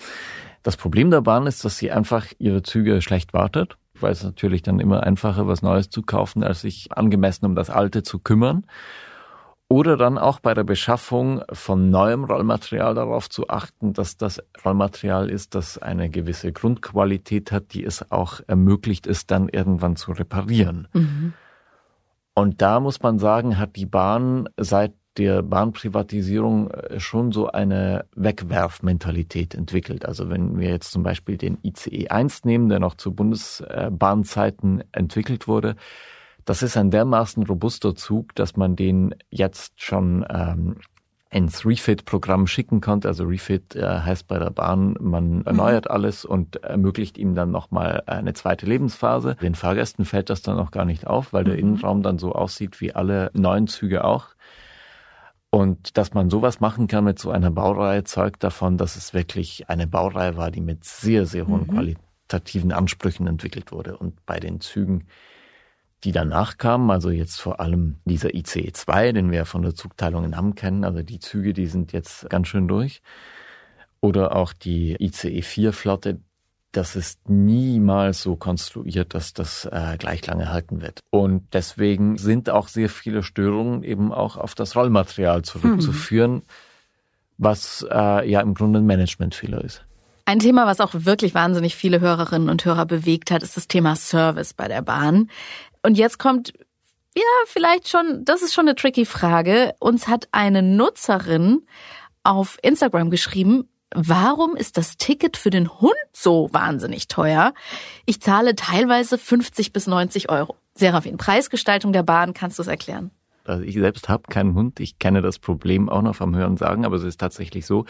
[SPEAKER 2] Das Problem der Bahn ist, dass sie einfach ihre Züge schlecht wartet weil es natürlich dann immer einfacher, was Neues zu kaufen, als sich angemessen um das Alte zu kümmern. Oder dann auch bei der Beschaffung von neuem Rollmaterial darauf zu achten, dass das Rollmaterial ist, das eine gewisse Grundqualität hat, die es auch ermöglicht, es dann irgendwann zu reparieren. Mhm. Und da muss man sagen, hat die Bahn seit der Bahnprivatisierung äh, schon so eine Wegwerfmentalität entwickelt. Also wenn wir jetzt zum Beispiel den ICE 1 nehmen, der noch zu Bundesbahnzeiten entwickelt wurde, das ist ein dermaßen robuster Zug, dass man den jetzt schon ähm, ins Refit-Programm schicken konnte. Also Refit äh, heißt bei der Bahn, man mhm. erneuert mhm. alles und ermöglicht ihm dann nochmal eine zweite Lebensphase. Den Fahrgästen fällt das dann auch gar nicht auf, weil der mhm. Innenraum dann so aussieht wie alle neuen Züge auch. Und dass man sowas machen kann mit so einer Baureihe, zeugt davon, dass es wirklich eine Baureihe war, die mit sehr, sehr hohen mhm. qualitativen Ansprüchen entwickelt wurde. Und bei den Zügen, die danach kamen, also jetzt vor allem dieser ICE 2, den wir von der Zugteilung in Hamm kennen, also die Züge, die sind jetzt ganz schön durch. Oder auch die ICE 4 Flotte, das ist niemals so konstruiert, dass das äh, gleich lange halten wird. Und deswegen sind auch sehr viele Störungen eben auch auf das Rollmaterial zurückzuführen, mhm. was äh, ja im Grunde ein Managementfehler ist.
[SPEAKER 1] Ein Thema, was auch wirklich wahnsinnig viele Hörerinnen und Hörer bewegt hat, ist das Thema Service bei der Bahn. Und jetzt kommt, ja, vielleicht schon, das ist schon eine tricky Frage. Uns hat eine Nutzerin auf Instagram geschrieben, warum ist das Ticket für den Hund so wahnsinnig teuer? Ich zahle teilweise 50 bis 90 Euro. Serafin, Preisgestaltung der Bahn, kannst du es erklären?
[SPEAKER 2] Also ich selbst habe keinen Hund. Ich kenne das Problem auch noch vom Hören sagen, aber es ist tatsächlich so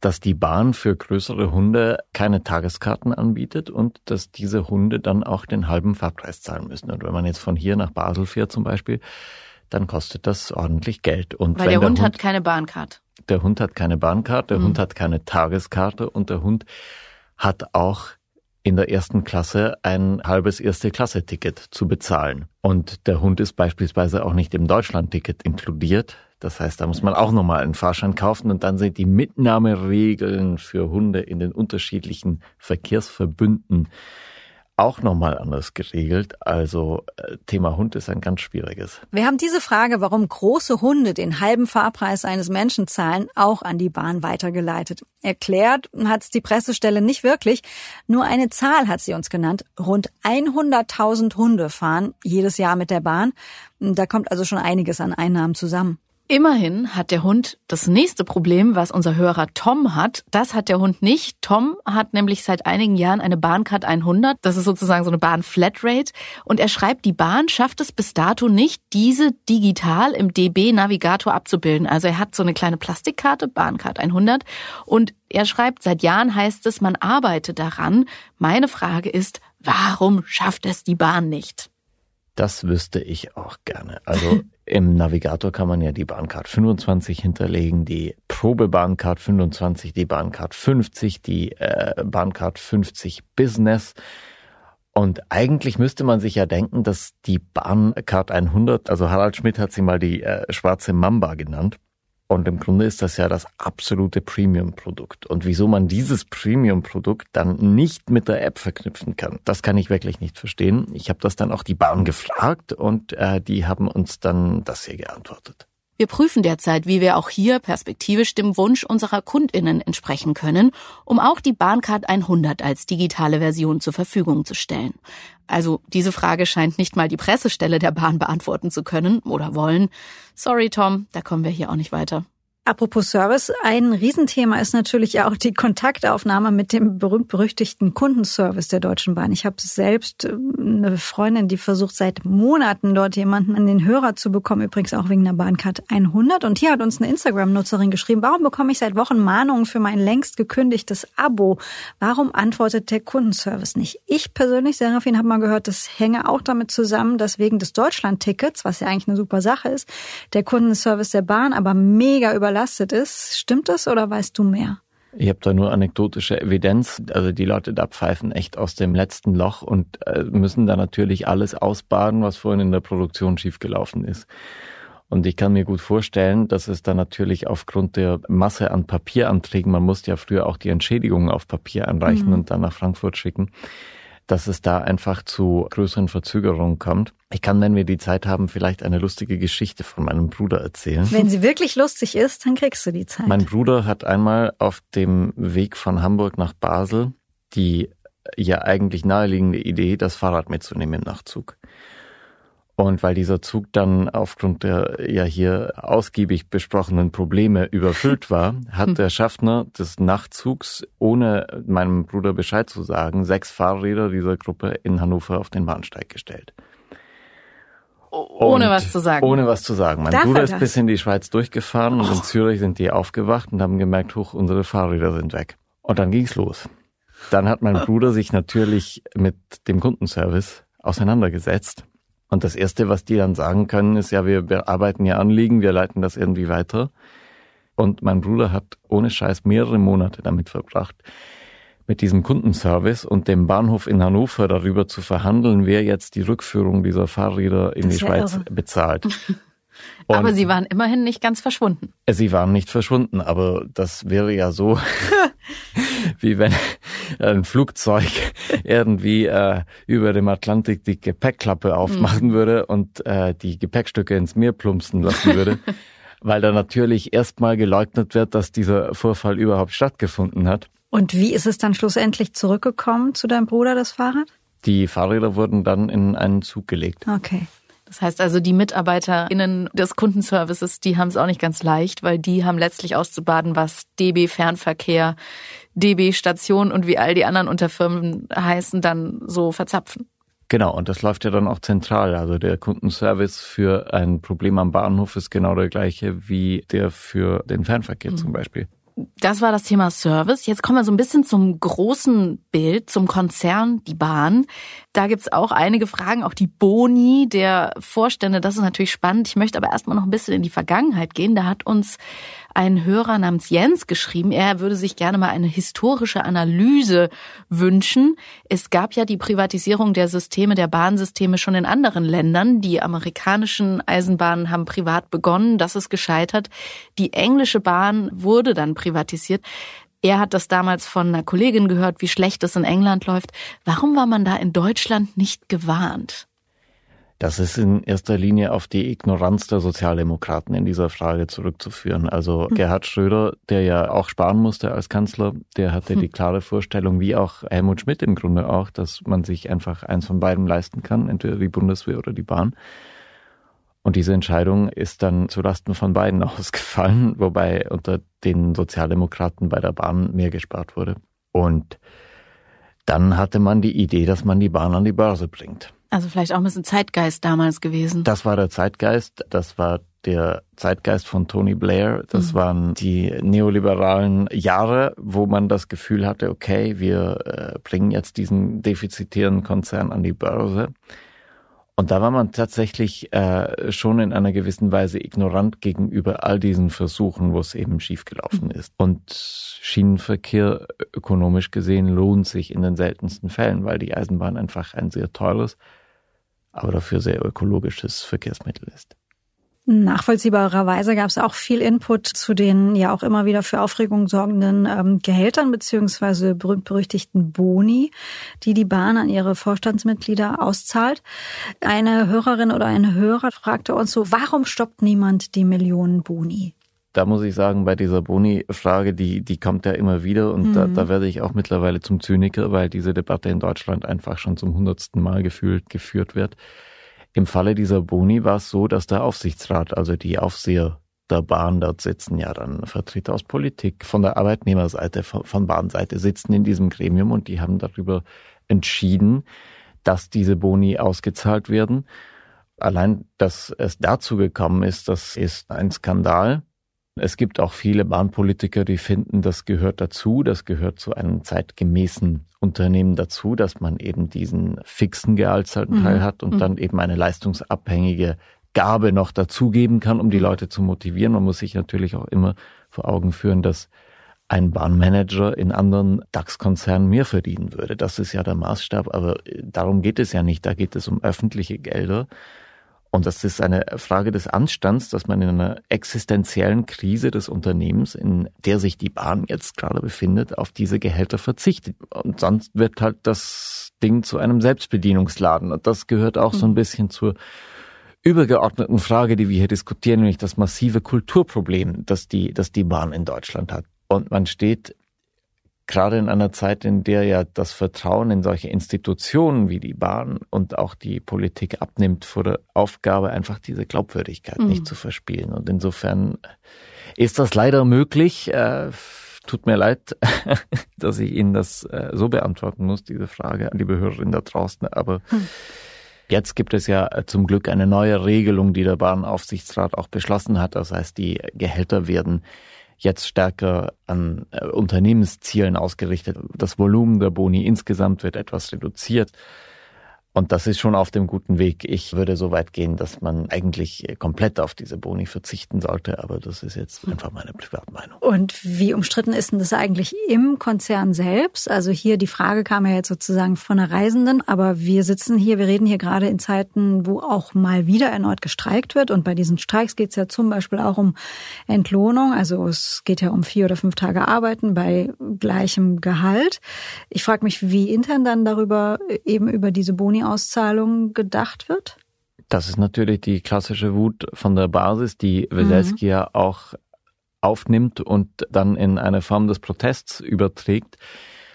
[SPEAKER 2] dass die Bahn für größere Hunde keine Tageskarten anbietet und dass diese Hunde dann auch den halben Fahrpreis zahlen müssen. Und wenn man jetzt von hier nach Basel fährt zum Beispiel, dann kostet das ordentlich Geld. Und
[SPEAKER 1] Weil der, der Hund, Hund, hat keine Bahncard.
[SPEAKER 2] Der Hund hat keine Bahncard, der mhm. Hund hat keine Tageskarte und der Hund hat auch in der ersten Klasse ein halbes erste Klasse Ticket zu bezahlen. Und der Hund ist beispielsweise auch nicht im Deutschland-Ticket inkludiert. Das heißt, da muss man auch nochmal einen Fahrschein kaufen und dann sind die Mitnahmeregeln für Hunde in den unterschiedlichen Verkehrsverbünden auch nochmal anders geregelt. Also äh, Thema Hund ist ein ganz schwieriges.
[SPEAKER 3] Wir haben diese Frage, warum große Hunde den halben Fahrpreis eines Menschen zahlen, auch an die Bahn weitergeleitet. Erklärt hat es die Pressestelle nicht wirklich. Nur eine Zahl hat sie uns genannt. Rund 100.000 Hunde fahren jedes Jahr mit der Bahn. Da kommt also schon einiges an Einnahmen zusammen.
[SPEAKER 1] Immerhin hat der Hund das nächste Problem, was unser Hörer Tom hat. Das hat der Hund nicht. Tom hat nämlich seit einigen Jahren eine Bahncard 100. Das ist sozusagen so eine Bahn Flatrate. Und er schreibt, die Bahn schafft es bis dato nicht, diese digital im DB Navigator abzubilden. Also er hat so eine kleine Plastikkarte, Bahncard 100. Und er schreibt, seit Jahren heißt es, man arbeite daran. Meine Frage ist, warum schafft es die Bahn nicht?
[SPEAKER 2] Das wüsste ich auch gerne. Also Im Navigator kann man ja die Bahncard 25 hinterlegen, die Probebahncard 25, die Bahncard 50, die äh, Bahncard 50 Business. Und eigentlich müsste man sich ja denken, dass die Bahncard 100, also Harald Schmidt hat sie mal die äh, schwarze Mamba genannt, und im Grunde ist das ja das absolute Premium-Produkt. Und wieso man dieses Premium-Produkt dann nicht mit der App verknüpfen kann, das kann ich wirklich nicht verstehen. Ich habe das dann auch die Bahn gefragt und äh, die haben uns dann das hier geantwortet.
[SPEAKER 1] Wir prüfen derzeit, wie wir auch hier perspektivisch dem Wunsch unserer KundInnen entsprechen können, um auch die Bahncard 100 als digitale Version zur Verfügung zu stellen. Also diese Frage scheint nicht mal die Pressestelle der Bahn beantworten zu können oder wollen. Sorry, Tom, da kommen wir hier auch nicht weiter.
[SPEAKER 3] Apropos Service, ein Riesenthema ist natürlich auch die Kontaktaufnahme mit dem berühmt-berüchtigten Kundenservice der Deutschen Bahn. Ich habe selbst äh, eine Freundin, die versucht seit Monaten dort jemanden an den Hörer zu bekommen, übrigens auch wegen der Bahncard 100. Und hier hat uns eine Instagram-Nutzerin geschrieben, warum bekomme ich seit Wochen Mahnungen für mein längst gekündigtes Abo? Warum antwortet der Kundenservice nicht? Ich persönlich, Serafin, habe mal gehört, das hänge auch damit zusammen, dass wegen des Deutschland-Tickets, was ja eigentlich eine super Sache ist, der Kundenservice der Bahn aber mega über überlastet ist. Stimmt das oder weißt du mehr?
[SPEAKER 2] Ich habe da nur anekdotische Evidenz. Also die Leute da pfeifen echt aus dem letzten Loch und äh, müssen da natürlich alles ausbaden, was vorhin in der Produktion schiefgelaufen ist. Und ich kann mir gut vorstellen, dass es da natürlich aufgrund der Masse an Papieranträgen, man musste ja früher auch die Entschädigungen auf Papier anreichen mhm. und dann nach Frankfurt schicken, dass es da einfach zu größeren Verzögerungen kommt. Ich kann, wenn wir die Zeit haben, vielleicht eine lustige Geschichte von meinem Bruder erzählen.
[SPEAKER 3] Wenn sie wirklich lustig ist, dann kriegst du die Zeit.
[SPEAKER 2] Mein Bruder hat einmal auf dem Weg von Hamburg nach Basel die ja eigentlich naheliegende Idee, das Fahrrad mitzunehmen im Nachtzug. Und weil dieser Zug dann aufgrund der ja hier ausgiebig besprochenen Probleme überfüllt war, hat der Schaffner des Nachtzugs, ohne meinem Bruder Bescheid zu sagen, sechs Fahrräder dieser Gruppe in Hannover auf den Bahnsteig gestellt.
[SPEAKER 1] ohne was zu sagen.
[SPEAKER 2] Ohne was zu sagen. Mein Darf Bruder ist bis in die Schweiz durchgefahren und in Zürich sind die aufgewacht und haben gemerkt, hoch, unsere Fahrräder sind weg. Und dann ging's los. Dann hat mein Bruder sich natürlich mit dem Kundenservice auseinandergesetzt und das Erste, was die dann sagen können, ist ja, wir bearbeiten ja Anliegen, wir leiten das irgendwie weiter. Und mein Bruder hat ohne Scheiß mehrere Monate damit verbracht, mit diesem Kundenservice und dem Bahnhof in Hannover darüber zu verhandeln, wer jetzt die Rückführung dieser Fahrräder in das die Schweiz irre. bezahlt.
[SPEAKER 1] Und aber sie waren immerhin nicht ganz verschwunden.
[SPEAKER 2] Sie waren nicht verschwunden, aber das wäre ja so, wie wenn ein Flugzeug irgendwie äh, über dem Atlantik die Gepäckklappe aufmachen mhm. würde und äh, die Gepäckstücke ins Meer plumpsen lassen würde. weil da natürlich erstmal geleugnet wird, dass dieser Vorfall überhaupt stattgefunden hat.
[SPEAKER 3] Und wie ist es dann schlussendlich zurückgekommen zu deinem Bruder, das Fahrrad?
[SPEAKER 2] Die Fahrräder wurden dann in einen Zug gelegt.
[SPEAKER 3] Okay.
[SPEAKER 1] Das heißt also, die MitarbeiterInnen des Kundenservices, die haben es auch nicht ganz leicht, weil die haben letztlich auszubaden, was DB Fernverkehr, DB Station und wie all die anderen Unterfirmen heißen, dann so verzapfen.
[SPEAKER 2] Genau, und das läuft ja dann auch zentral. Also der Kundenservice für ein Problem am Bahnhof ist genau der gleiche wie der für den Fernverkehr mhm. zum Beispiel.
[SPEAKER 1] Das war das Thema Service. Jetzt kommen wir so ein bisschen zum großen Bild, zum Konzern, die Bahn. Da gibt's auch einige Fragen, auch die Boni der Vorstände. Das ist natürlich spannend. Ich möchte aber erstmal noch ein bisschen in die Vergangenheit gehen. Da hat uns ein Hörer namens Jens geschrieben, er würde sich gerne mal eine historische Analyse wünschen. Es gab ja die Privatisierung der Systeme, der Bahnsysteme schon in anderen Ländern. Die amerikanischen Eisenbahnen haben privat begonnen, das ist gescheitert. Die englische Bahn wurde dann privatisiert. Er hat das damals von einer Kollegin gehört, wie schlecht es in England läuft. Warum war man da in Deutschland nicht gewarnt?
[SPEAKER 2] Das ist in erster Linie auf die Ignoranz der Sozialdemokraten in dieser Frage zurückzuführen. Also hm. Gerhard Schröder, der ja auch sparen musste als Kanzler, der hatte hm. die klare Vorstellung, wie auch Helmut Schmidt im Grunde auch, dass man sich einfach eins von beiden leisten kann, entweder die Bundeswehr oder die Bahn. Und diese Entscheidung ist dann zulasten von beiden ausgefallen, wobei unter den Sozialdemokraten bei der Bahn mehr gespart wurde. Und dann hatte man die Idee, dass man die Bahn an die Börse bringt.
[SPEAKER 1] Also vielleicht auch ein bisschen Zeitgeist damals gewesen.
[SPEAKER 2] Das war der Zeitgeist. Das war der Zeitgeist von Tony Blair. Das mhm. waren die neoliberalen Jahre, wo man das Gefühl hatte, okay, wir äh, bringen jetzt diesen defizitären Konzern an die Börse. Und da war man tatsächlich äh, schon in einer gewissen Weise ignorant gegenüber all diesen Versuchen, wo es eben schiefgelaufen mhm. ist. Und Schienenverkehr ökonomisch gesehen lohnt sich in den seltensten Fällen, weil die Eisenbahn einfach ein sehr teures, aber dafür sehr ökologisches Verkehrsmittel ist.
[SPEAKER 3] Nachvollziehbarerweise gab es auch viel Input zu den ja auch immer wieder für Aufregung sorgenden ähm, Gehältern beziehungsweise berühmt-berüchtigten Boni, die die Bahn an ihre Vorstandsmitglieder auszahlt. Eine Hörerin oder ein Hörer fragte uns so, warum stoppt niemand die Millionen Boni?
[SPEAKER 2] da muss ich sagen, bei dieser Boni-Frage, die, die kommt ja immer wieder und mhm. da, da werde ich auch mittlerweile zum Zyniker, weil diese Debatte in Deutschland einfach schon zum hundertsten Mal gefühlt, geführt wird. Im Falle dieser Boni war es so, dass der Aufsichtsrat, also die Aufseher der Bahn dort sitzen, ja dann Vertreter aus Politik, von der Arbeitnehmerseite, von, Bahnseite sitzen in diesem Gremium und die haben darüber entschieden, dass diese Boni ausgezahlt werden. Allein, dass es dazu gekommen ist, das ist ein Skandal. Es gibt auch viele Bahnpolitiker, die finden, das gehört dazu, das gehört zu einem zeitgemäßen Unternehmen dazu, dass man eben diesen fixen Gehaltsanteil mhm. hat und mhm. dann eben eine leistungsabhängige Gabe noch dazugeben kann, um die Leute zu motivieren. Man muss sich natürlich auch immer vor Augen führen, dass ein Bahnmanager in anderen DAX-Konzernen mehr verdienen würde. Das ist ja der Maßstab, aber darum geht es ja nicht. Da geht es um öffentliche Gelder. Und das ist eine Frage des Anstands, dass man in einer existenziellen Krise des Unternehmens, in der sich die Bahn jetzt gerade befindet, auf diese Gehälter verzichtet. Und sonst wird halt das Ding zu einem Selbstbedienungsladen. Und das gehört auch so ein mhm. bisschen zur übergeordneten Frage, die wir hier diskutieren, nämlich das massive Kulturproblem, das die, das die Bahn in Deutschland hat. Und man steht gerade in einer Zeit, in der ja das Vertrauen in solche Institutionen wie die Bahn und auch die Politik abnimmt, vor der Aufgabe, einfach diese Glaubwürdigkeit mhm. nicht zu verspielen. Und insofern ist das leider möglich. Äh, tut mir leid, dass ich Ihnen das äh, so beantworten muss, diese Frage, liebe Hörerin da draußen. Aber mhm. Jetzt gibt es ja zum Glück eine neue Regelung, die der Bahnaufsichtsrat auch beschlossen hat. Das heißt, die Gehälter werden jetzt stärker an äh, Unternehmenszielen ausgerichtet. Das Volumen der Boni insgesamt wird etwas reduziert. Und das ist schon auf dem guten Weg. Ich würde so weit gehen, dass man eigentlich komplett auf diese Boni verzichten sollte, aber das ist jetzt einfach meine Privatmeinung.
[SPEAKER 3] Und wie umstritten ist denn das eigentlich im Konzern selbst? Also hier die Frage kam ja jetzt sozusagen von der Reisenden, aber wir sitzen hier, wir reden hier gerade in Zeiten, wo auch mal wieder erneut gestreikt wird. Und bei diesen Streiks geht es ja zum Beispiel auch um Entlohnung. Also es geht ja um vier oder fünf Tage Arbeiten bei gleichem Gehalt. Ich frage mich, wie intern dann darüber eben über diese Boni Auszahlung gedacht wird?
[SPEAKER 2] Das ist natürlich die klassische Wut von der Basis, die Weselski mhm. ja auch aufnimmt und dann in eine Form des Protests überträgt,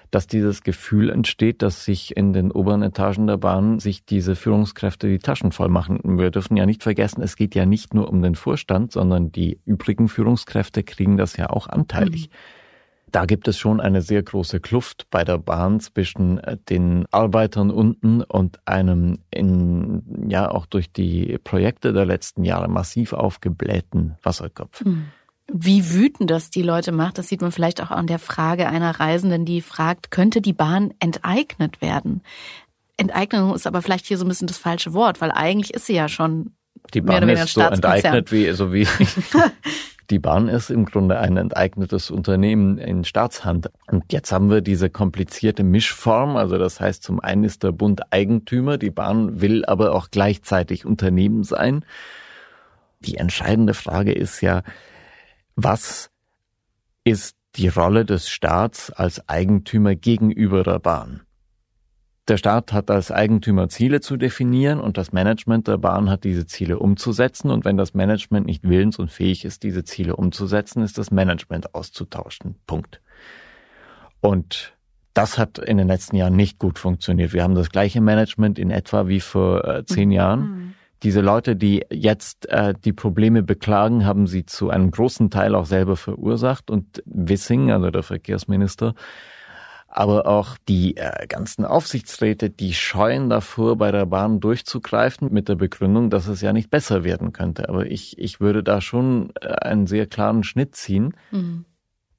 [SPEAKER 2] dass dieses Gefühl entsteht, dass sich in den oberen Etagen der Bahn sich diese Führungskräfte die Taschen voll machen. Wir dürfen ja nicht vergessen, es geht ja nicht nur um den Vorstand, sondern die übrigen Führungskräfte kriegen das ja auch anteilig. Mhm. Da gibt es schon eine sehr große Kluft bei der Bahn zwischen äh, den Arbeitern unten und einem in, ja, auch durch die Projekte der letzten Jahre massiv aufgeblähten Wasserkopf. Hm.
[SPEAKER 1] Wie wütend das die Leute macht, das sieht man vielleicht auch an der Frage einer Reisenden, die fragt, könnte die Bahn enteignet werden? Enteignung ist aber vielleicht hier so ein bisschen das falsche Wort, weil eigentlich ist sie ja schon
[SPEAKER 2] die Bahn ist so enteignet wie, so wie Die Bahn ist im Grunde ein enteignetes Unternehmen in Staatshand. Und jetzt haben wir diese komplizierte Mischform. Also das heißt, zum einen ist der Bund Eigentümer, die Bahn will aber auch gleichzeitig Unternehmen sein. Die entscheidende Frage ist ja, was ist die Rolle des Staats als Eigentümer gegenüber der Bahn? Der Staat hat als Eigentümer Ziele zu definieren und das Management der Bahn hat diese Ziele umzusetzen. Und wenn das Management nicht willens und fähig ist, diese Ziele umzusetzen, ist das Management auszutauschen. Punkt. Und das hat in den letzten Jahren nicht gut funktioniert. Wir haben das gleiche Management in etwa wie vor äh, zehn mhm. Jahren. Diese Leute, die jetzt äh, die Probleme beklagen, haben sie zu einem großen Teil auch selber verursacht. Und Wissing, also der Verkehrsminister, aber auch die äh, ganzen Aufsichtsräte, die scheuen davor, bei der Bahn durchzugreifen mit der Begründung, dass es ja nicht besser werden könnte. Aber ich, ich würde da schon äh, einen sehr klaren Schnitt ziehen, mhm.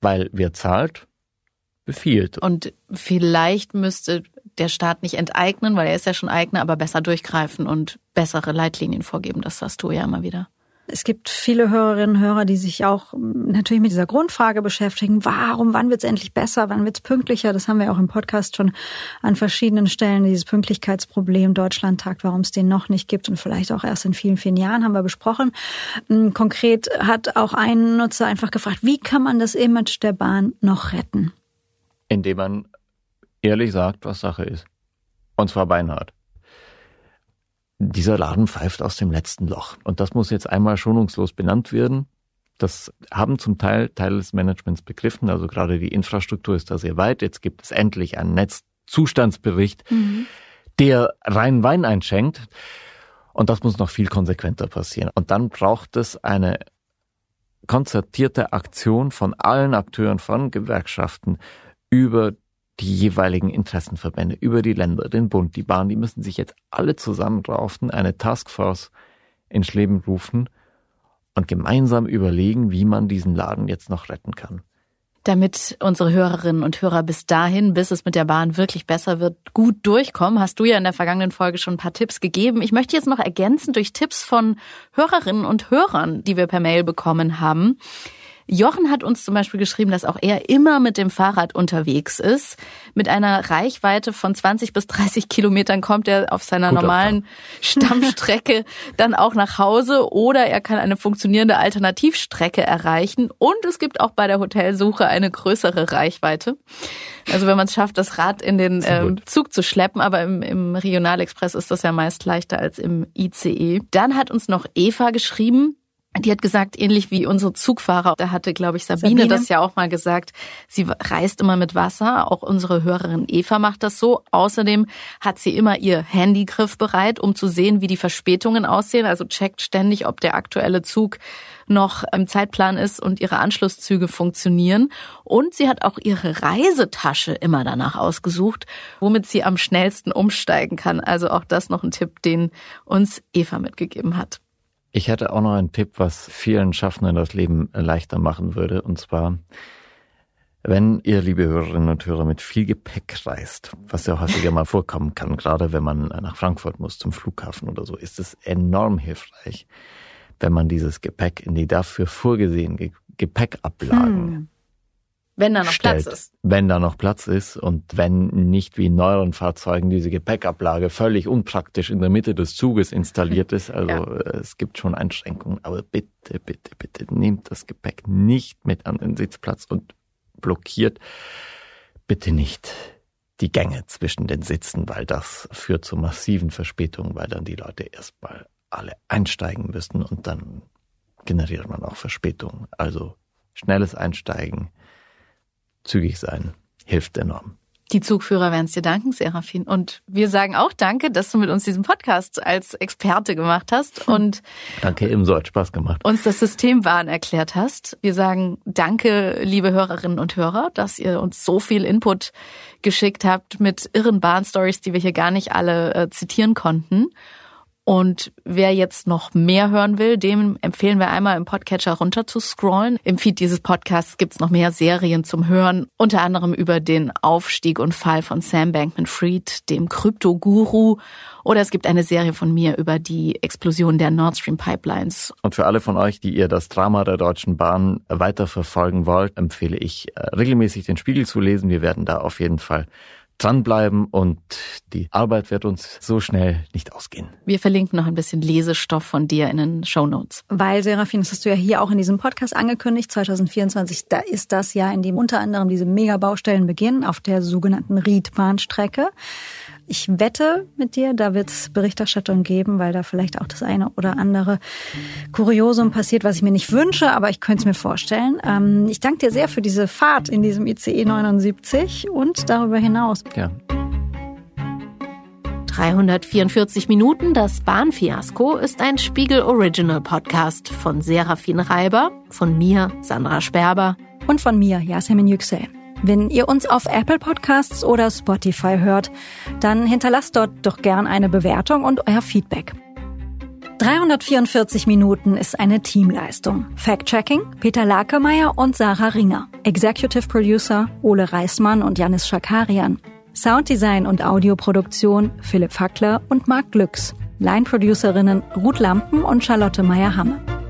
[SPEAKER 2] weil wer zahlt, befiehlt.
[SPEAKER 1] Und vielleicht müsste der Staat nicht enteignen, weil er ist ja schon Eigner, aber besser durchgreifen und bessere Leitlinien vorgeben. Das sagst du ja immer wieder.
[SPEAKER 3] Es gibt viele Hörerinnen und Hörer, die sich auch natürlich mit dieser Grundfrage beschäftigen. Warum, wann wird es endlich besser? Wann wird es pünktlicher? Das haben wir auch im Podcast schon an verschiedenen Stellen, dieses Pünktlichkeitsproblem Deutschlandtag, warum es den noch nicht gibt und vielleicht auch erst in vielen, vielen Jahren haben wir besprochen. Hm, konkret hat auch ein Nutzer einfach gefragt, wie kann man das Image der Bahn noch retten?
[SPEAKER 2] Indem man ehrlich sagt, was Sache ist. Und zwar beinhart dieser Laden pfeift aus dem letzten Loch. Und das muss jetzt einmal schonungslos benannt werden. Das haben zum Teil Teile des Managements begriffen. Also gerade die Infrastruktur ist da sehr weit. Jetzt gibt es endlich einen Netzzustandsbericht, mhm. der rein Wein einschenkt. Und das muss noch viel konsequenter passieren. Und dann braucht es eine konzertierte Aktion von allen Akteuren, von Gewerkschaften über die jeweiligen Interessenverbände, über die Länder, den Bund, die Bahn, die müssen sich jetzt alle zusammenraufen, eine Taskforce ins Leben rufen und gemeinsam überlegen, wie man diesen Laden jetzt noch retten kann.
[SPEAKER 1] Damit unsere Hörerinnen und Hörer bis dahin, bis es mit der Bahn wirklich besser wird, gut durchkommen, hast du ja in der vergangenen Folge schon ein paar Tipps gegeben. Ich möchte jetzt noch ergänzen durch Tipps von Hörerinnen und Hörern, die wir per Mail bekommen haben. Jochen hat uns zum Beispiel geschrieben, dass auch er immer mit dem Fahrrad unterwegs ist. Mit einer Reichweite von 20 bis 30 Kilometern kommt er auf seiner Gut normalen Stammstrecke dann auch nach Hause oder er kann eine funktionierende Alternativstrecke erreichen. Und es gibt auch bei der Hotelsuche eine größere Reichweite. Also wenn man es schafft, das Rad in den äh, Zug zu schleppen, aber im, im Regionalexpress ist das ja meist leichter als im ICE. Dann hat uns noch Eva geschrieben, die hat gesagt, ähnlich wie unsere Zugfahrer, da hatte, glaube ich, Sabine, Sabine, das ja auch mal gesagt, sie reist immer mit Wasser. Auch unsere Hörerin Eva macht das so. Außerdem hat sie immer ihr Handygriff bereit, um zu sehen, wie die Verspätungen aussehen. Also checkt ständig, ob der aktuelle Zug noch im Zeitplan ist und ihre Anschlusszüge funktionieren. Und sie hat auch ihre Reisetasche immer danach ausgesucht, womit sie am schnellsten umsteigen kann. Also auch das noch ein Tipp, den uns Eva mitgegeben hat.
[SPEAKER 2] Ich hätte auch noch einen Tipp, was vielen Schaffenden das Leben leichter machen würde. Und zwar, Wenn ihr, liebe Hörerinnen und Hörer, mit viel Gepäck reist, was ja häufiger mal vorkommen kann, gerade wenn man nach Frankfurt muss zum Flughafen oder so, ist es enorm hilfreich, wenn man dieses Gepäck in die dafür vorgesehenen Gepäckablagen hm.
[SPEAKER 1] Wenn da noch
[SPEAKER 2] stellt,
[SPEAKER 1] Platz ist.
[SPEAKER 2] Wenn da noch Platz ist und wenn nicht wie in neueren Fahrzeugen diese Gepäckablage völlig unpraktisch in der Mitte des Zuges installiert ist. Also ja. es gibt schon Einschränkungen, aber bitte, bitte, bitte nehmt das Gepäck nicht mit an den Sitzplatz und blockiert bitte nicht die Gänge zwischen den Sitzen, weil das führt zu massiven Verspätungen, weil dann die Leute erstmal alle einsteigen müssen und dann generiert man auch Verspätungen. Also schnelles Einsteigen, zügig sein, hilft enorm.
[SPEAKER 1] Die Zugführer werden es dir danken, Serafin. Und wir sagen auch Danke, dass du mit uns diesen Podcast als Experte gemacht hast und
[SPEAKER 2] Danke, ebenso hat Spaß gemacht.
[SPEAKER 1] Uns das Systemwahn erklärt hast. Wir sagen Danke, liebe Hörerinnen und Hörer, dass ihr uns so viel Input geschickt habt mit irren Bahnstories, die wir hier gar nicht alle äh, zitieren konnten. Und wer jetzt noch mehr hören will, dem empfehlen wir einmal im Podcatcher runter zu scrollen. Im Feed dieses Podcasts gibt's noch mehr Serien zum Hören, unter anderem über den Aufstieg und Fall von Sam Bankman-Fried, dem Krypto-Guru. Oder es gibt eine Serie von mir über die Explosion der Nord Stream Pipelines.
[SPEAKER 2] Und für alle von euch, die ihr das Drama der Deutschen Bahn weiterverfolgen wollt, empfehle ich äh, regelmäßig den Spiegel zu lesen. Wir werden da auf jeden Fall dranbleiben und die Arbeit wird uns so schnell nicht ausgehen.
[SPEAKER 1] Wir verlinken noch ein bisschen Lesestoff von dir in den Show Notes.
[SPEAKER 3] Weil, Serafin, das hast du ja hier auch in diesem Podcast angekündigt, 2024, da ist das Jahr, in dem unter anderem diese Megabaustellen beginnen auf der sogenannten Riedbahnstrecke. Ich wette mit dir, da wird es Berichterstattung geben, weil da vielleicht auch das eine oder andere Kuriosum passiert, was ich mir nicht wünsche, aber ich könnte es mir vorstellen. Ähm, ich danke dir sehr für diese Fahrt in diesem ICE 79 und darüber hinaus.
[SPEAKER 2] Ja.
[SPEAKER 1] 344 Minuten, das Bahnfiasko, ist ein Spiegel Original Podcast von Serafin Reiber, von mir, Sandra Sperber
[SPEAKER 3] und von mir, Yasemin Yüksel. Wenn ihr uns auf Apple Podcasts oder Spotify hört, dann hinterlasst dort doch gern eine Bewertung und euer Feedback. 344 Minuten ist eine Teamleistung. Fact-Checking Peter Lakemeyer und Sarah Ringer. Executive Producer Ole Reismann und Janis Schakarian. Sounddesign und Audioproduktion Philipp Fackler und Marc Glücks. Line-Producerinnen Ruth Lampen und Charlotte Meyer-Hamme.